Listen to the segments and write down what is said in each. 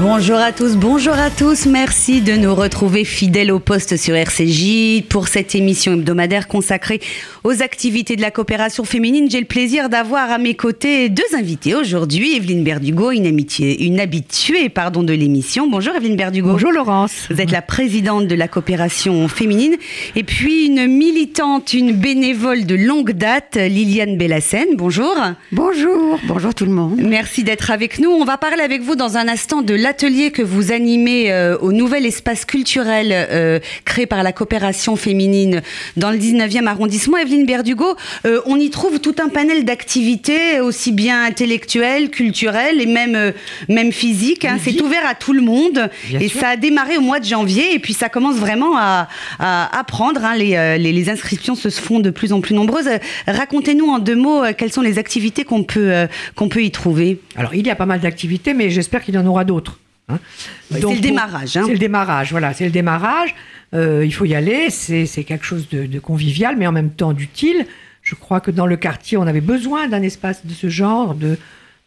Bonjour à tous, bonjour à tous. Merci de nous retrouver fidèles au poste sur RCJ pour cette émission hebdomadaire consacrée aux activités de la coopération féminine. J'ai le plaisir d'avoir à mes côtés deux invités aujourd'hui. Evelyne Berdugo, une, amitié, une habituée pardon, de l'émission. Bonjour Evelyne Berdugo. Bonjour Laurence. Vous êtes la présidente de la coopération féminine. Et puis une militante, une bénévole de longue date, Liliane Bellassène. Bonjour. Bonjour, bonjour tout le monde. Merci d'être avec nous. On va parler avec vous dans un instant de l'atelier que vous animez euh, au nouvel espace culturel euh, créé par la coopération féminine dans le 19e arrondissement. Evelyne Berdugo, euh, on y trouve tout un panel d'activités, aussi bien intellectuelles, culturelles et même, même physiques. Hein. C'est ouvert à tout le monde. Bien et sûr. ça a démarré au mois de janvier et puis ça commence vraiment à, à, à prendre. hein. Les, les, les inscriptions se font de plus en plus nombreuses. Racontez-nous en deux mots quelles sont les activités qu'on peut, qu'on peut y trouver. Alors il y a pas mal d'activités, mais j'espère qu'il y en aura d'autres. Hein. Ouais, c'est le démarrage, hein. C'est le démarrage, voilà, c'est le démarrage. Euh, il faut y aller, c'est quelque chose de, de convivial, mais en même temps d'utile. Je crois que dans le quartier, on avait besoin d'un espace de ce genre, de,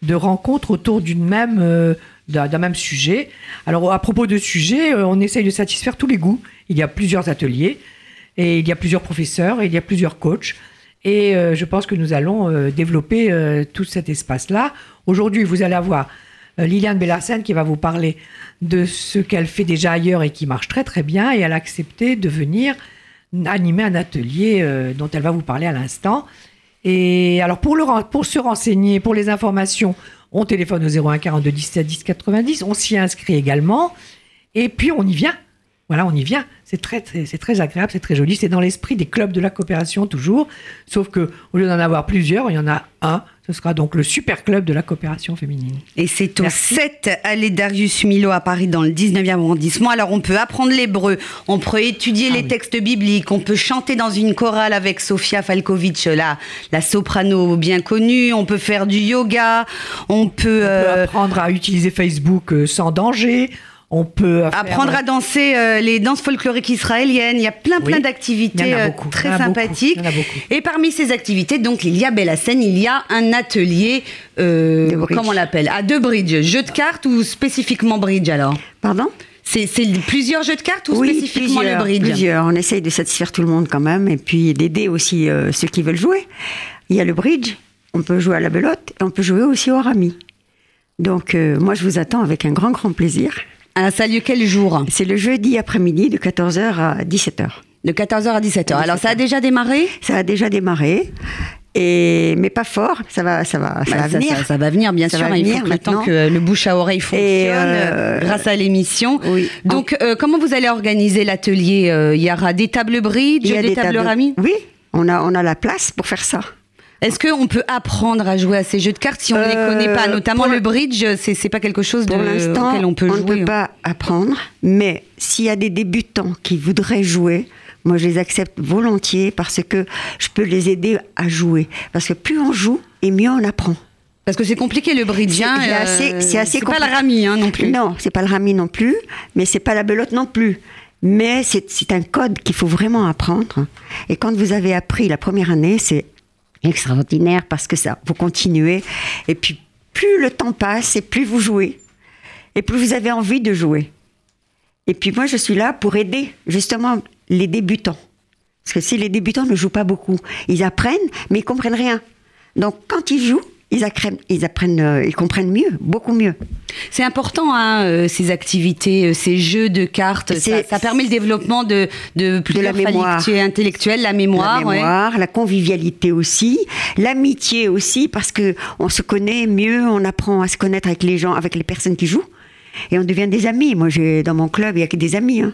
de rencontres autour d'une même, euh, d'un même sujet. Alors à propos de sujet, euh, on essaye de satisfaire tous les goûts. Il y a plusieurs ateliers, et il y a plusieurs professeurs, et il y a plusieurs coachs. Et euh, je pense que nous allons développer tout cet espace-là. Aujourd'hui, vous allez avoir Liliane Bellassène qui va vous parler de ce qu'elle fait déjà ailleurs et qui marche très très bien. Et elle a accepté de venir animer un atelier euh, dont elle va vous parler à l'instant. Et alors pour, se renseigner, pour les informations, on téléphone au 01 42 17 10 90. On s'y inscrit également. Et puis on y vient. Voilà, on y vient. C'est très, très- très agréable, c'est très joli. C'est dans l'esprit des clubs de la coopération toujours. Sauf que au lieu d'en avoir plusieurs, il y en a un. Ce sera donc le super club de la coopération féminine. Et c'est au Merci. 7 allée Darius Milo à Paris dans le 19e arrondissement. Alors on peut apprendre l'hébreu, on peut étudier les Ah oui. textes bibliques, on peut chanter dans une chorale avec Sofia Falkovic, la, la soprano bien connue, on peut faire du yoga, on peut, On peut euh, apprendre à utiliser Facebook euh, sans danger. On peut faire- apprendre à danser euh, les danses folkloriques israéliennes. Il y a plein plein Oui. d'activités euh, très Il y en a beaucoup. sympathiques. Il y en a beaucoup. Et parmi ces activités, donc il y a Bellassène, il y a un atelier, euh, comment on l'appelle? À deux bridge, jeu de cartes ou spécifiquement bridge alors? Pardon? C'est plusieurs jeux de cartes ou Oui, spécifiquement plusieurs, le bridge? plusieurs. On essaye de satisfaire tout le monde quand même et puis d'aider aussi euh, ceux qui veulent jouer. Il y a le bridge, on peut jouer à la belote et on peut jouer aussi au rami. Donc euh, moi je vous attends avec un grand grand plaisir. Ah, ça a lieu quel jour C'est le jeudi après-midi de 14h à 17h. De 14h à 17h. À Alors ça a 17h. déjà démarré Ça a déjà démarré. Et, mais pas fort, ça va, ça va, ça Bah, va venir. Ça, ça va venir, bien Ça sûr. va hein, il faut venir maintenant. que le bouche à oreille fonctionne euh, euh, grâce à l'émission. oui. Donc, euh, comment vous allez organiser l'atelier Il y aura des tables bridge, des, tables tables- rami Oui, on a, on a la place pour faire ça. Est-ce qu'on peut apprendre à jouer à ces jeux de cartes si on ne les Euh, connaît pas Notamment pour le bridge, c'est c'est pas quelque chose de, Pour l'instant, auquel on peut on jouer. ne peut pas apprendre, mais s'il y a des débutants qui voudraient jouer, moi je les accepte volontiers parce que je peux les aider à jouer. Parce que plus on joue, et mieux on apprend. Parce que c'est compliqué le bridge. C'est hein, euh, assez, c'est assez pas le rami hein, non plus. Non, c'est pas le rami non plus, mais c'est pas la belote non plus. Mais c'est un code qu'il faut vraiment apprendre. Et quand vous avez appris la première année, c'est extraordinaire parce que ça, vous continuez. Et puis plus le temps passe et plus vous jouez, et plus vous avez envie de jouer. Et puis moi, je suis là pour aider justement les débutants. Parce que si les débutants ne jouent pas beaucoup, ils apprennent, mais ils comprennent rien. Donc quand ils jouent, ils apprennent, ils, apprennent, euh, ils comprennent mieux, beaucoup mieux. C'est important, hein, euh, ces activités, euh, ces jeux de cartes. Ça, permet le développement de, de plusieurs mémoire. facultés intellectuelles, la mémoire. la ouais. mémoire, la convivialité aussi, l'amitié aussi, parce que on se connaît mieux, on apprend à se connaître avec les gens, avec les personnes qui jouent, et on devient des amis. Moi, j'ai dans mon club, il y a que des amis. hein.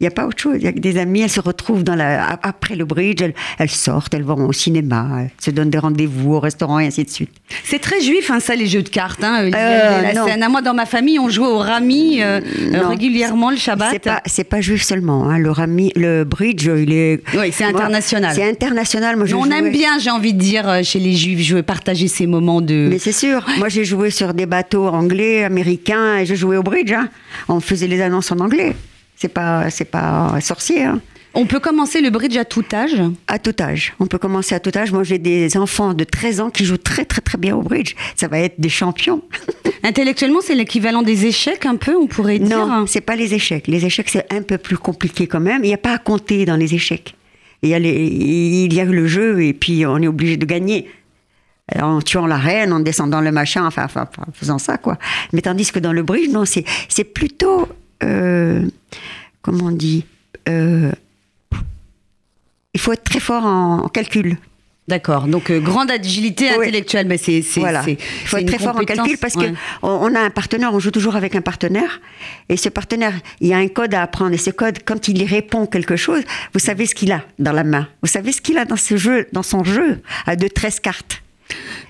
Il n'y a pas autre chose. Il y a que des amis. Elles se retrouvent dans la, a- après le bridge. Elles, elles sortent, elles vont au cinéma, elles se donnent des rendez-vous au restaurant et ainsi de suite. C'est très juif, hein, ça, les jeux de cartes. Hein, Euh, non. À moi, dans ma famille, on jouait au rami euh, régulièrement le Shabbat. C'est pas, pas juif seulement. hein. Le, rami, le bridge, il est. Oui, c'est international. C'est international. Moi, je on aime bien, j'ai envie de dire, euh, chez les juifs, jouer, partager ces moments de. Mais c'est sûr. Moi, j'ai joué sur des bateaux anglais, américains, et je jouais au bridge. hein. On faisait les annonces en anglais. C'est pas, c'est pas sorcier. hein. On peut commencer le bridge à tout âge? À tout âge. On peut commencer à tout âge. Moi, j'ai des enfants de 13 ans qui jouent très, très, très bien au bridge. Ça va être des champions. Intellectuellement, c'est l'équivalent des échecs, un peu, on pourrait dire? Non, c'est pas les échecs. Les échecs, c'est un peu plus compliqué quand même. Il n'y a pas à compter dans les échecs. Il y, a les- il y a le jeu et puis on est obligé de gagner. En tuant la reine, en descendant le machin, enfin, enfin, en faisant ça, quoi. Mais tandis que dans le bridge, non, c'est c'est plutôt. Euh, comment on dit euh, Il faut être très fort en, en calcul. D'accord. Donc, euh, grande agilité Oui. intellectuelle. Mais c'est, Voilà. Il faut être très fort en calcul parce ouais. que on, on a un partenaire, on joue toujours avec un partenaire. Et ce partenaire, il y a un code à apprendre. Et ce code, quand il y répond quelque chose, vous savez ce qu'il a dans la main. Vous savez ce qu'il a dans ce jeu, dans son jeu, à de 13 cartes.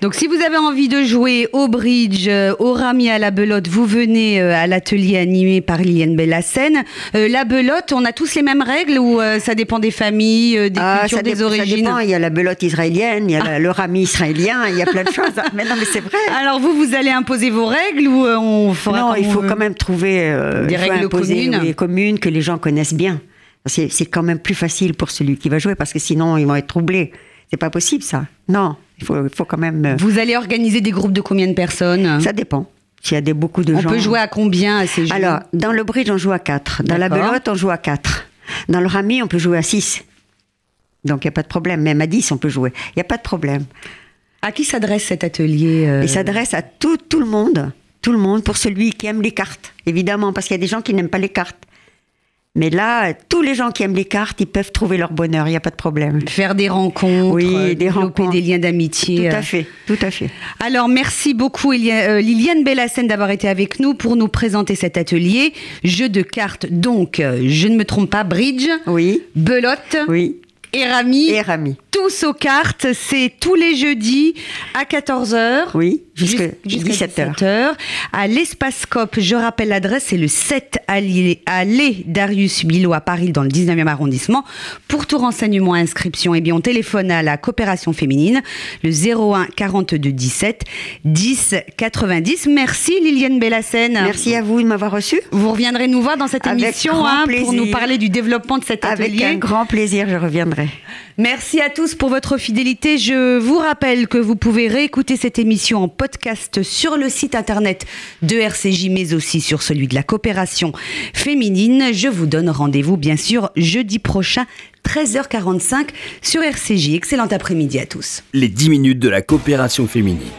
Donc, si vous avez envie de jouer au bridge, euh, au rami à la belote, vous venez euh, à l'atelier animé par Liliane Bellassène. Euh, la belote, on a tous les mêmes règles ou euh, ça dépend des familles, euh, des Ah, cultures, ça, des ça origines? dépend. Il y a la belote israélienne, il y a la- le rami israélien, il y a plein de choses. Mais non, mais c'est vrai. Alors, vous, vous allez imposer vos règles ou on fera non, il faut veut? quand même trouver Des règles communes. oui, communes? que les gens connaissent bien. C'est quand même plus facile pour celui qui va jouer parce que sinon ils vont être troublés. C'est pas possible ça. Non, il faut, quand même. euh, Vous allez organiser des groupes de combien de personnes? Ça dépend. S'il y a des, beaucoup de On gens. peut jouer à combien à ces jeux? Alors, dans le bridge, on joue à 4. Dans la belote, on joue à 4. Dans le rami, on peut jouer à 6. Donc, il n'y a pas de problème. Même à 10, on peut jouer. Il n'y a pas de problème. À qui s'adresse cet atelier euh, Il s'adresse à tout, tout le monde. Tout le monde, pour celui qui aime les cartes. Évidemment, parce qu'il y a des gens qui n'aiment pas les cartes. Mais là, tous les gens qui aiment les cartes, ils peuvent trouver leur bonheur. Il n'y a pas de problème. Faire des rencontres, Oui, euh, des développer rencontres. des liens d'amitié. Tout euh. à fait. Tout à fait. Alors, merci beaucoup euh, Liliane Bellassène d'avoir été avec nous pour nous présenter cet atelier. Jeu de cartes, donc, je ne me trompe pas, bridge, Oui. belote Oui. et rami. Et rami. Tous aux cartes, c'est tous les jeudis à 14h. Oui. Jusqu'à Jusqu'à 17h. 17h. À l'Espace Cop, je rappelle l'adresse, c'est le 7 allée, allée Darius Milhaud à Paris, dans le 19e arrondissement. Pour tout renseignement, inscription, eh bien, on téléphone à la coopération féminine, le 01 42 17 10 90. Merci Liliane Bellassène. Merci à vous de m'avoir reçu. Vous reviendrez nous voir dans cette Avec émission hein, pour nous parler du développement de cet Avec atelier. un grand plaisir, je reviendrai. Merci à pour votre fidélité. Je vous rappelle que vous pouvez réécouter cette émission en podcast sur le site internet de RCJ, mais aussi sur celui de la coopération féminine. Je vous donne rendez-vous, bien sûr, jeudi prochain, 13h45 sur RCJ. Excellent après-midi à tous. Les 10 minutes de la coopération féminine.